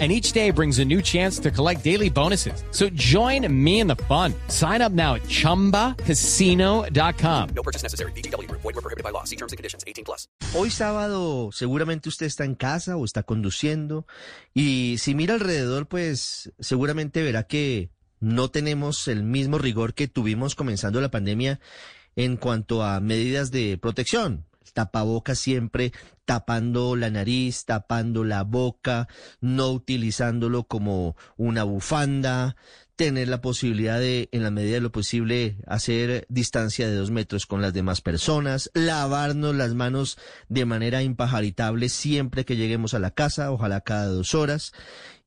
and each day brings a new chance to collect daily bonuses. So join me in the fun. Sign up now at ChumbaCasino.com. No purchase necessary. BGW. Void were prohibited by law. See terms and conditions. 18 plus. Hoy sábado seguramente usted está en casa o está conduciendo y si mira alrededor pues seguramente verá que no tenemos el mismo rigor que tuvimos comenzando la pandemia en cuanto a medidas de protección tapabocas siempre tapando la nariz, tapando la boca, no utilizándolo como una bufanda, tener la posibilidad de, en la medida de lo posible, hacer distancia de dos metros con las demás personas, lavarnos las manos de manera impajaritable siempre que lleguemos a la casa, ojalá cada dos horas.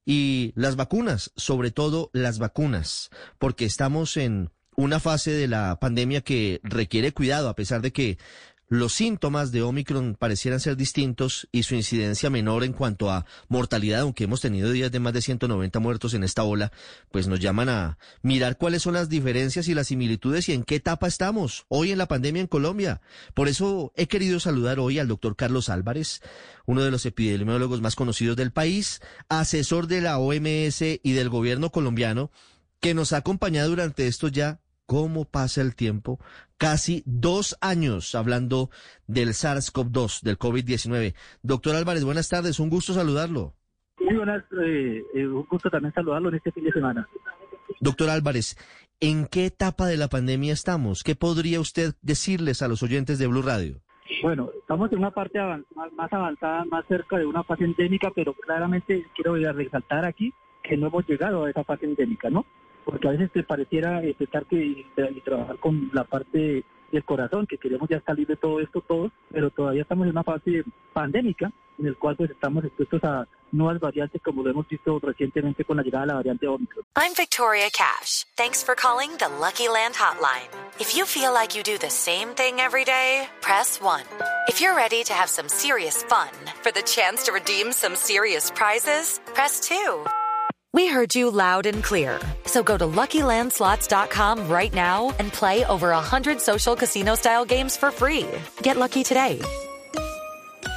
Y las vacunas, sobre todo las vacunas, porque estamos en una fase de la pandemia que requiere cuidado, a pesar de que los síntomas de Omicron parecieran ser distintos y su incidencia menor en cuanto a mortalidad, aunque hemos tenido días de más de 190 muertos en esta ola, pues nos llaman a mirar cuáles son las diferencias y las similitudes y en qué etapa estamos hoy en la pandemia en Colombia. Por eso he querido saludar hoy al doctor Carlos Álvarez, uno de los epidemiólogos más conocidos del país, asesor de la OMS y del gobierno colombiano, que nos ha acompañado durante estos ya cómo pasa el tiempo. Casi dos años hablando del SARS-CoV-2, del COVID-19. Doctor Álvarez, buenas tardes, un gusto saludarlo. Muy buenas, eh, eh, un gusto también saludarlo en este fin de semana. Doctor Álvarez, ¿en qué etapa de la pandemia estamos? ¿Qué podría usted decirles a los oyentes de Blue Radio? Bueno, estamos en una parte más avanzada, más cerca de una fase endémica, pero claramente quiero resaltar aquí que no hemos llegado a esa fase endémica, ¿no? Porque a veces te pareciera eh, pensar que y, trabajar con la parte del corazón, que queremos ya salir de todo esto todos, pero todavía estamos en una fase pandémica en el cual pues estamos expuestos a nuevas variantes como lo hemos visto recientemente con la llegada de la variante Omicron. I'm Victoria Cash. Thanks for calling the Lucky Land Hotline. If you feel like you do the same thing every day, press 1. If you're ready to have some serious fun for the chance to redeem some serious prizes, press 2. We heard you loud and clear. So go to LuckyLandSlots.com right now and play over 100 social casino-style games for free. Get lucky today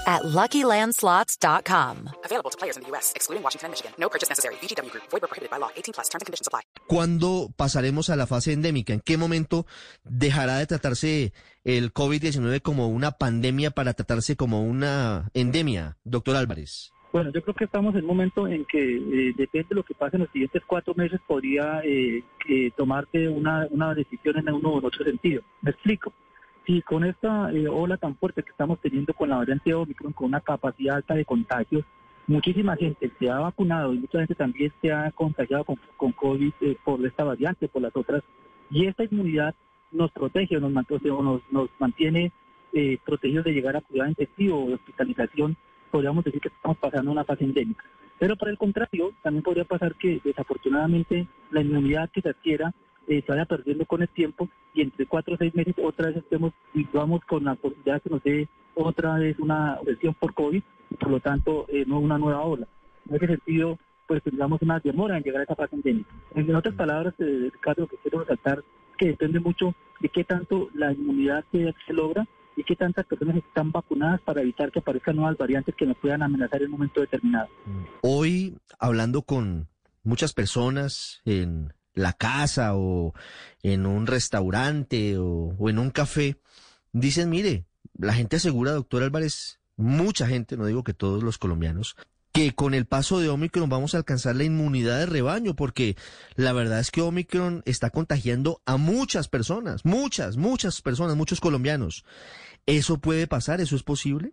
at LuckyLandSlots.com. Available to players in the U.S., excluding Washington and Michigan. No purchase necessary. VGW Group. Void were prohibited by law. 18 plus. Terms and conditions apply. ¿Cuándo pasaremos a la fase endémica? ¿En qué momento dejará de tratarse el COVID-19 como una pandemia para tratarse como una endemia, doctor Álvarez? Bueno, yo creo que estamos en un momento en que eh, depende de lo que pase en los siguientes cuatro meses, podría eh, eh, tomarse una, una decisión en uno o en otro sentido. Me explico. Si con esta eh, ola tan fuerte que estamos teniendo con la variante Omicron, con una capacidad alta de contagios, muchísima gente se ha vacunado y mucha gente también se ha contagiado con, con COVID por esta variante, por las otras, y esta inmunidad nos protege nos, nos, nos mantiene protegidos de llegar a cuidado intensivo o hospitalización podríamos decir que estamos pasando una fase endémica. Pero por el contrario, también podría pasar que desafortunadamente la inmunidad que se adquiera eh, se vaya perdiendo con el tiempo y entre cuatro o seis meses otra vez estemos y vamos con la posibilidad que nos dé otra vez una lesión por COVID y por lo tanto eh, no una nueva ola. En ese sentido, pues tendríamos una demora en llegar a esa fase endémica. En otras palabras, eh, Ricardo, lo que quiero resaltar es que depende mucho de qué tanto la inmunidad se, se logra y qué tantas personas están vacunadas para evitar que aparezcan nuevas variantes que nos puedan amenazar en un momento determinado. Hoy, hablando con muchas personas en la casa o en un restaurante o, en un café, dicen, mire, la gente asegura, doctor Álvarez, mucha gente, no digo que todos los colombianos, que con el paso de Omicron vamos a alcanzar la inmunidad de rebaño, porque la verdad es que Omicron está contagiando a muchas personas, muchas, muchas personas, muchos colombianos. ¿Eso puede pasar? ¿Eso es posible?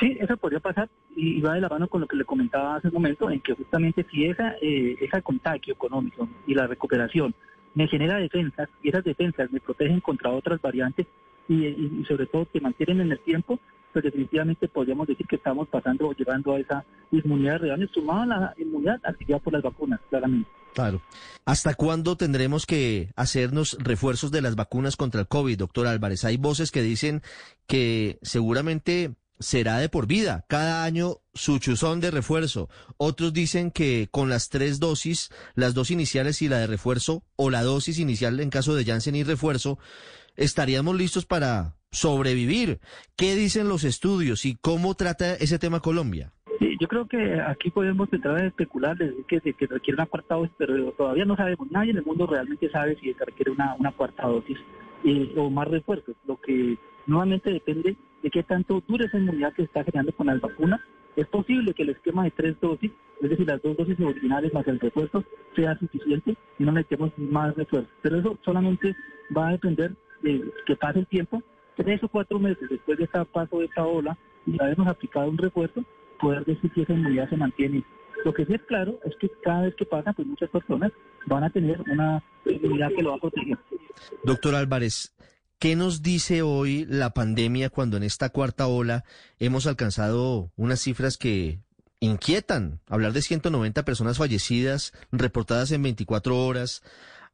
Sí, eso podría pasar y va de la mano con lo que le comentaba hace un momento, en que justamente si esa, eh, ese contagio económico y la recuperación me genera defensas y esas defensas me protegen contra otras variantes y, sobre todo que mantienen en el tiempo, definitivamente podríamos decir que estamos pasando o llegando a esa inmunidad real sumada a la inmunidad adquirida por las vacunas, claramente. Claro. ¿Hasta cuándo tendremos que hacernos refuerzos de las vacunas contra el COVID, doctor Álvarez? Hay voces que dicen que seguramente será de por vida, cada año su chuzón de refuerzo. Otros dicen que con las tres dosis, las dos iniciales y la de refuerzo, o la dosis inicial en caso de Janssen y refuerzo, estaríamos listos para sobrevivir. ¿Qué dicen los estudios y cómo trata ese tema Colombia? Yo creo que aquí podemos entrar a especular, decir que, que requiere una cuarta dosis, pero todavía no sabemos, nadie en el mundo realmente sabe si se requiere una, cuarta dosis o más refuerzos, lo que nuevamente depende de qué tanto dure esa inmunidad que está generando con las vacunas. Es posible que el esquema de tres dosis, es decir, las dos dosis originales más el refuerzo, sea suficiente y no necesitemos más refuerzos. Pero eso solamente va a depender de que pase el tiempo, tres o cuatro meses después de este paso de esta ola y habernos aplicado un refuerzo, poder decir si esa inmunidad se mantiene. Lo que sí es claro es que cada vez que pasa, pues muchas personas van a tener una inmunidad que lo va a proteger. Doctor Álvarez, ¿qué nos dice hoy la pandemia cuando en esta cuarta ola hemos alcanzado unas cifras que inquietan? Hablar de 190 personas fallecidas reportadas en 24 horas,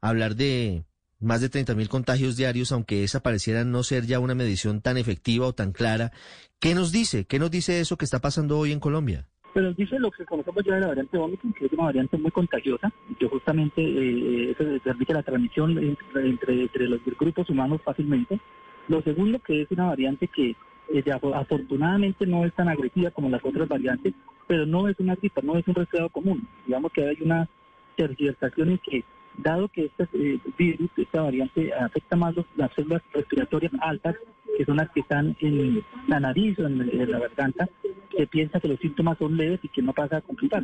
hablar de más de 30 mil contagios diarios, aunque esa pareciera no ser ya una medición tan efectiva o tan clara. ¿Qué nos dice? ¿Qué nos dice eso que está pasando hoy en Colombia? Pero dice lo que conocemos ya de la variante Omicron, que es una variante muy contagiosa, que justamente eh, eso permite la transmisión entre, entre, los grupos humanos fácilmente. Lo segundo, que es una variante que eh, afortunadamente no es tan agresiva como las otras variantes, pero no es una gripa, no es un resfriado común. Digamos que hay una tergiversación en que dado que este virus, esta variante afecta más las células respiratorias altas, que son las que están en la nariz o en, la garganta, se piensa que los síntomas son leves y que no pasa a complicar.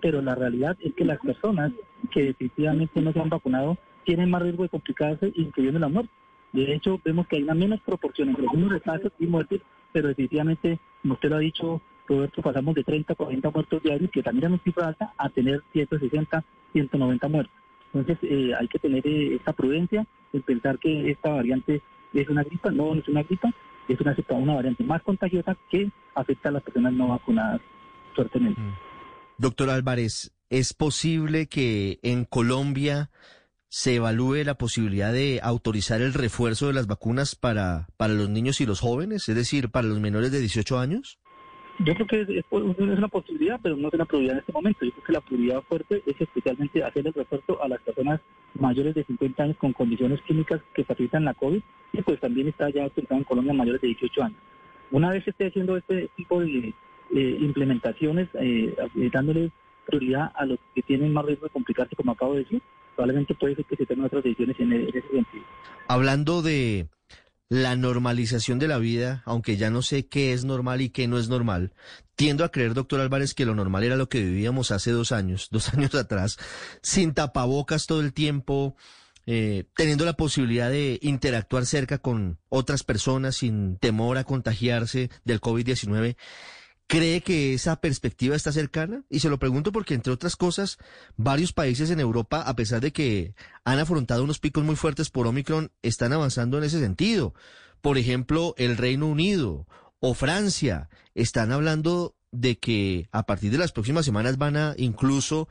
Pero la realidad es que las personas que definitivamente no se han vacunado tienen más riesgo de complicarse, incluyendo la muerte. De hecho, vemos que hay una menos proporción entre los números de y muertes, pero definitivamente, como usted lo ha dicho, Roberto, pasamos de 30 a 40 muertos diarios, que también es una cifra alta, a tener 160, 190 muertos. Entonces eh, hay que tener eh, esta prudencia en pensar que esta variante es una gripa, no, no es una gripa, es una, una variante más contagiosa que afecta a las personas no vacunadas fuertemente. Mm. Doctor Álvarez, ¿es posible que en Colombia se evalúe la posibilidad de autorizar el refuerzo de las vacunas para, para los niños y los jóvenes, es decir, para los menores de 18 años? Yo creo que es, una posibilidad, pero no es una prioridad en este momento. Yo creo que la prioridad fuerte es especialmente hacer el refuerzo a las personas mayores de 50 años con condiciones químicas que facilitan la COVID y pues también está ya en Colombia mayores de 18 años. Una vez que esté haciendo este tipo de implementaciones, eh, eh, dándole prioridad a los que tienen más riesgo de complicarse, como acabo de decir, probablemente puede ser que se tomen otras decisiones en ese sentido. Hablando de la normalización de la vida, aunque ya no sé qué es normal y qué no es normal, tiendo a creer, doctor Álvarez, que lo normal era lo que vivíamos hace dos años, dos años atrás, sin tapabocas todo el tiempo, eh, teniendo la posibilidad de interactuar cerca con otras personas sin temor a contagiarse del COVID-19. ¿Cree que esa perspectiva está cercana? Y se lo pregunto porque, entre otras cosas, varios países en Europa, a pesar de que han afrontado unos picos muy fuertes por Omicron, están avanzando en ese sentido. Por ejemplo, el Reino Unido o Francia están hablando de que a partir de las próximas semanas van a incluso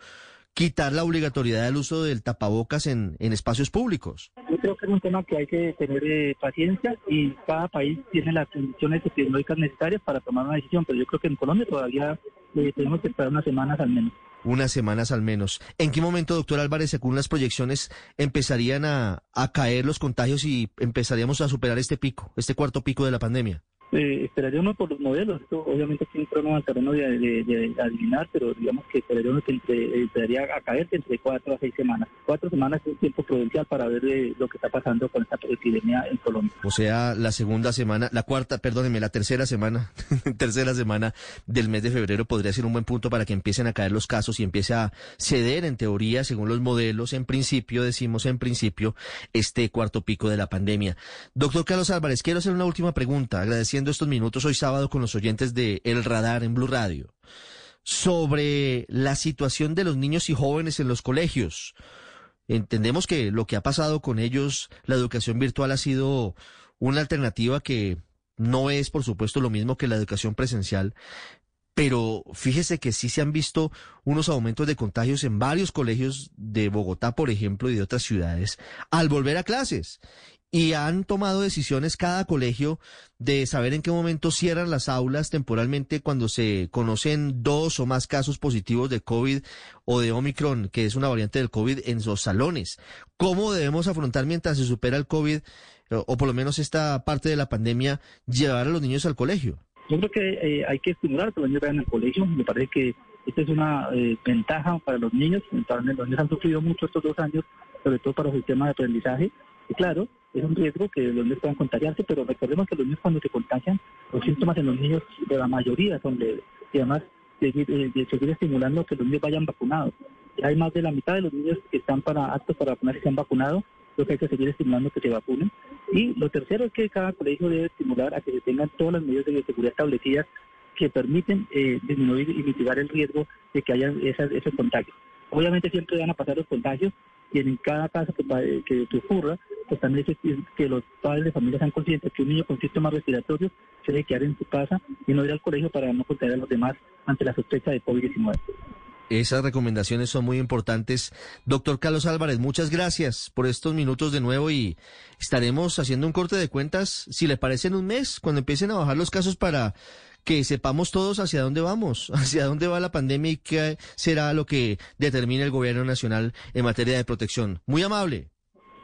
quitar la obligatoriedad del uso del tapabocas en, en espacios públicos? Yo creo que es un tema que hay que tener eh, paciencia y cada país tiene las condiciones epidemiológicas necesarias para tomar una decisión, pero yo creo que en Colombia todavía eh, tenemos que esperar unas semanas al menos. Unas semanas al menos. ¿En qué momento, doctor Álvarez, según las proyecciones, empezarían a, a caer los contagios y empezaríamos a superar este pico, este cuarto pico de la pandemia? Eh, esperaría uno por los modelos, esto obviamente aquí no al terreno de, de, adivinar, pero digamos que esperaría uno que entre, empezaría a caer entre cuatro a seis semanas. Cuatro semanas es un tiempo prudencial para ver eh, lo que está pasando con esta epidemia en Colombia. O sea, la segunda semana, la cuarta, perdóneme, la tercera semana, tercera semana del mes de febrero podría ser un buen punto para que empiecen a caer los casos y empiece a ceder en teoría, según los modelos, en principio, decimos en principio, este cuarto pico de la pandemia. Doctor Carlos Álvarez, quiero hacer una última pregunta, agradeciendo estos minutos hoy sábado con los oyentes de El Radar en Blue Radio sobre la situación de los niños y jóvenes en los colegios. Entendemos que lo que ha pasado con ellos, la educación virtual ha sido una alternativa que no es, por supuesto, lo mismo que la educación presencial, pero fíjese que sí se han visto unos aumentos de contagios en varios colegios de Bogotá, por ejemplo, y de otras ciudades, al volver a clases. Y han tomado decisiones cada colegio de saber en qué momento cierran las aulas temporalmente cuando se conocen dos o más casos positivos de COVID o de Omicron, que es una variante del COVID, en los salones. ¿Cómo debemos afrontar mientras se supera el COVID, o por lo menos esta parte de la pandemia, llevar a los niños al colegio? Yo creo que eh, hay que estimular que los niños vayan al colegio. Me parece que esta es una eh, ventaja para los niños. Los niños han sufrido mucho estos dos años, sobre todo para los sistemas de aprendizaje. Y claro, es un riesgo que los niños puedan contagiarse, pero recordemos que los niños cuando se contagian, los síntomas en los niños de la mayoría son de, y además de seguir estimulando que los niños vayan vacunados. hay más de la mitad de los niños que están para aptos para vacunarse se han vacunado, lo que hay que seguir estimulando que se vacunen. Y lo tercero es que cada colegio debe estimular a que se tengan todas las medidas de seguridad establecidas que permiten eh, disminuir y mitigar el riesgo de que haya esas, esos contagios. Obviamente siempre van a pasar los contagios y en cada caso que, que, ocurra, también es que los padres de familia sean conscientes que un niño con síntomas respiratorios se debe quedar en su casa y no ir al colegio para no contagiar a los demás ante la sospecha de COVID-19. Esas recomendaciones son muy importantes. Doctor Carlos Álvarez, muchas gracias por estos minutos de nuevo y estaremos haciendo un corte de cuentas, si le parece, en un mes, cuando empiecen a bajar los casos para que sepamos todos hacia dónde vamos, hacia dónde va la pandemia y qué será lo que determine el gobierno nacional en materia de protección. Muy amable.